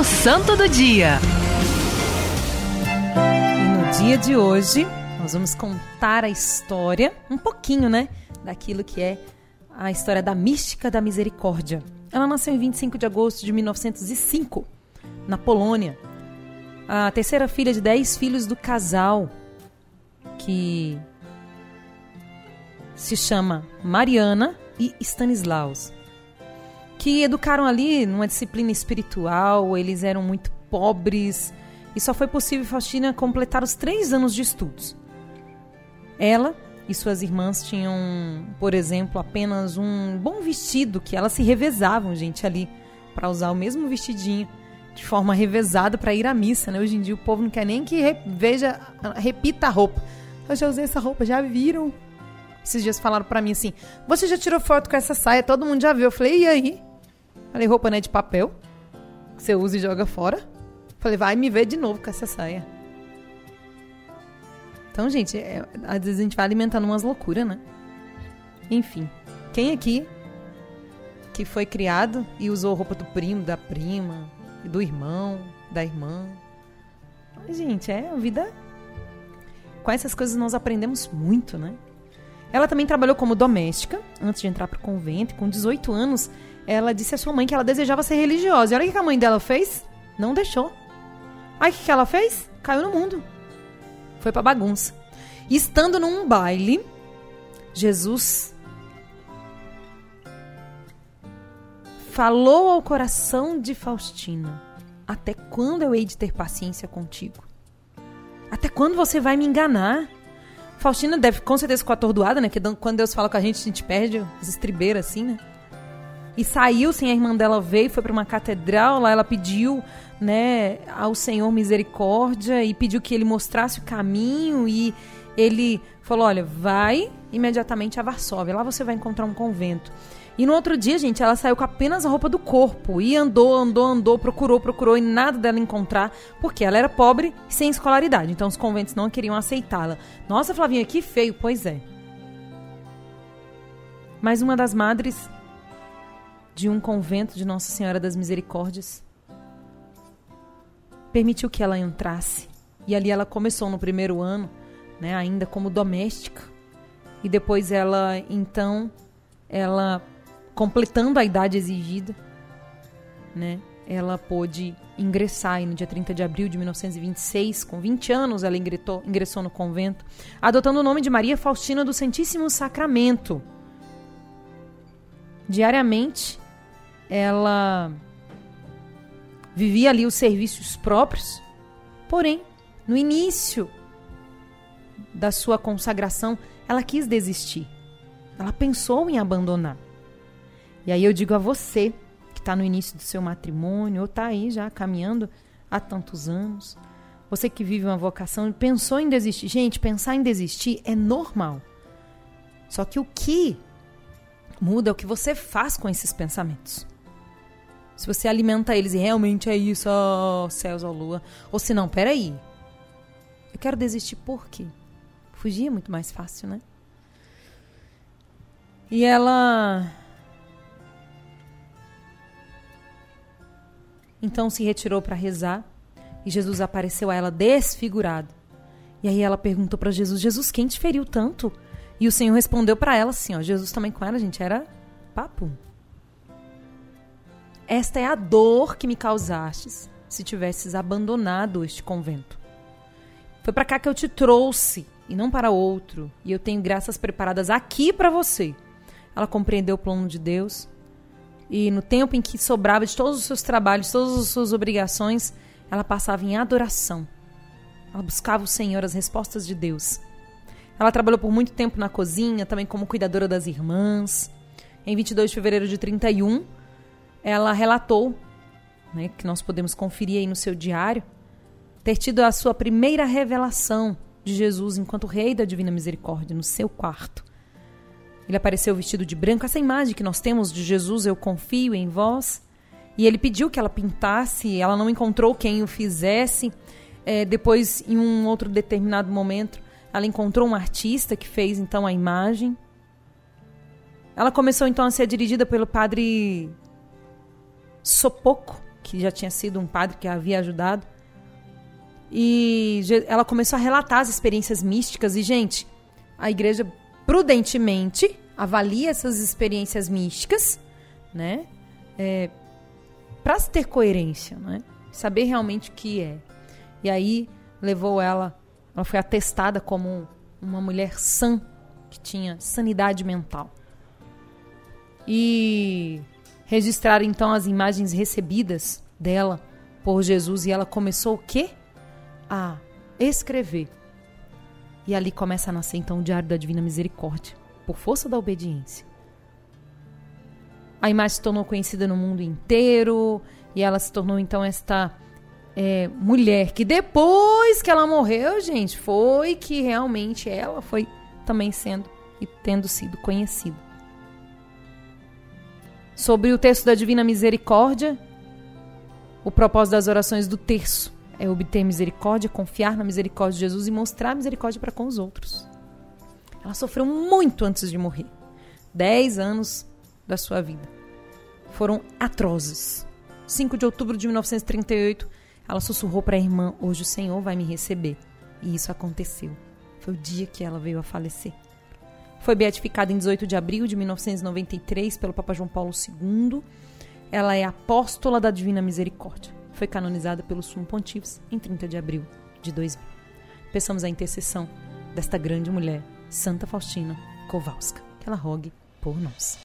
O Santo do Dia. E no dia de hoje, nós vamos contar a história, um pouquinho, né? Daquilo que é a história da mística da misericórdia. Ela nasceu em 25 de agosto de 1905, na Polônia. A terceira filha de dez filhos do casal, que se chama Mariana e Stanislaus, que educaram ali numa disciplina espiritual, eles eram muito pobres e só foi possível Faustina completar os três anos de estudos. Ela e suas irmãs tinham, por exemplo, apenas um bom vestido que elas se revezavam, gente, ali, para usar o mesmo vestidinho de forma revezada para ir à missa, né? Hoje em dia o povo não quer nem que veja, repita a roupa. Eu já usei essa roupa, já viram? Esses dias falaram para mim assim: "Você já tirou foto com essa saia? Todo mundo já viu". Eu falei: "E aí?" Falei: "Roupa não é de papel? Que você usa e joga fora?" Falei: "Vai me ver de novo com essa saia." Então, gente, é, às vezes a gente vai alimentando umas loucuras, né? Enfim, quem aqui que foi criado e usou roupa do primo, da prima, do irmão, da irmã? Mas, gente, é a vida. Com essas coisas nós aprendemos muito, né? Ela também trabalhou como doméstica antes de entrar para o convento. E com 18 anos, ela disse à sua mãe que ela desejava ser religiosa. E olha o que a mãe dela fez? Não deixou. Aí o que ela fez? Caiu no mundo foi para bagunça. E estando num baile, Jesus falou ao coração de Faustina: Até quando eu hei de ter paciência contigo? Até quando você vai me enganar? Faustina deve com certeza ficar atordoada, né? Que quando Deus fala com a gente, a gente perde as estribeiras assim, né? E saiu sem a irmã dela ver, foi para uma catedral, lá ela pediu né, ao Senhor misericórdia e pediu que ele mostrasse o caminho e ele falou: "Olha, vai imediatamente a Varsóvia, lá você vai encontrar um convento". E no outro dia, gente, ela saiu com apenas a roupa do corpo e andou, andou, andou, procurou, procurou e nada dela encontrar, porque ela era pobre e sem escolaridade. Então os conventos não queriam aceitá-la. Nossa, Flavinha, que feio, pois é. Mas uma das madres de um convento de Nossa Senhora das Misericórdias permitiu que ela entrasse. E ali ela começou no primeiro ano, né, ainda como doméstica. E depois ela, então, ela completando a idade exigida, né, ela pôde ingressar e no dia 30 de abril de 1926, com 20 anos, ela ingressou, ingressou no convento, adotando o nome de Maria Faustina do Santíssimo Sacramento. Diariamente, ela vivia ali os serviços próprios, porém, no início da sua consagração, ela quis desistir. Ela pensou em abandonar. E aí eu digo a você que está no início do seu matrimônio ou está aí já caminhando há tantos anos, você que vive uma vocação e pensou em desistir. Gente, pensar em desistir é normal. Só que o que muda é o que você faz com esses pensamentos. Se você alimenta eles e realmente é isso, ó, oh, céus, ó, lua. Ou se não, peraí. Eu quero desistir por quê? Fugir é muito mais fácil, né? E ela. Então se retirou para rezar e Jesus apareceu a ela desfigurado. E aí ela perguntou para Jesus: Jesus, quem te feriu tanto? E o Senhor respondeu para ela assim: ó, Jesus também com ela, gente, era papo. Esta é a dor que me causastes se tivesses abandonado este convento. Foi para cá que eu te trouxe e não para outro, e eu tenho graças preparadas aqui para você. Ela compreendeu o plano de Deus e no tempo em que sobrava de todos os seus trabalhos, todas as suas obrigações, ela passava em adoração. Ela buscava o Senhor, as respostas de Deus. Ela trabalhou por muito tempo na cozinha, também como cuidadora das irmãs. Em 22 de fevereiro de 31, ela relatou, né, que nós podemos conferir aí no seu diário, ter tido a sua primeira revelação de Jesus enquanto Rei da Divina Misericórdia no seu quarto. Ele apareceu vestido de branco, essa imagem que nós temos de Jesus, eu confio em vós. E ele pediu que ela pintasse, ela não encontrou quem o fizesse. É, depois, em um outro determinado momento, ela encontrou um artista que fez então a imagem. Ela começou então a ser dirigida pelo padre Sopoco, que já tinha sido um padre que a havia ajudado. E ela começou a relatar as experiências místicas. E, gente, a igreja prudentemente avalia essas experiências místicas, né? É, para ter coerência, né? Saber realmente o que é. E aí levou ela, ela foi atestada como uma mulher sã, que tinha sanidade mental. E registraram então as imagens recebidas dela por Jesus e ela começou o quê? A escrever. E ali começa a nascer então o Diário da Divina Misericórdia, por força da obediência. A imagem se tornou conhecida no mundo inteiro e ela se tornou então esta é, mulher que depois que ela morreu, gente, foi que realmente ela foi também sendo e tendo sido conhecida. Sobre o texto da Divina Misericórdia, o propósito das orações do terço é obter misericórdia, confiar na misericórdia de Jesus e mostrar misericórdia para com os outros. Ela sofreu muito antes de morrer. Dez anos da sua vida foram atrozes. 5 de outubro de 1938, ela sussurrou para a irmã: Hoje o Senhor vai me receber. E isso aconteceu. Foi o dia que ela veio a falecer. Foi beatificada em 18 de abril de 1993 pelo Papa João Paulo II. Ela é apóstola da Divina Misericórdia. Foi canonizada pelo Sumo Pontífice em 30 de abril de 2000. Peçamos a intercessão desta grande mulher, Santa Faustina Kowalska. Que ela rogue por nós.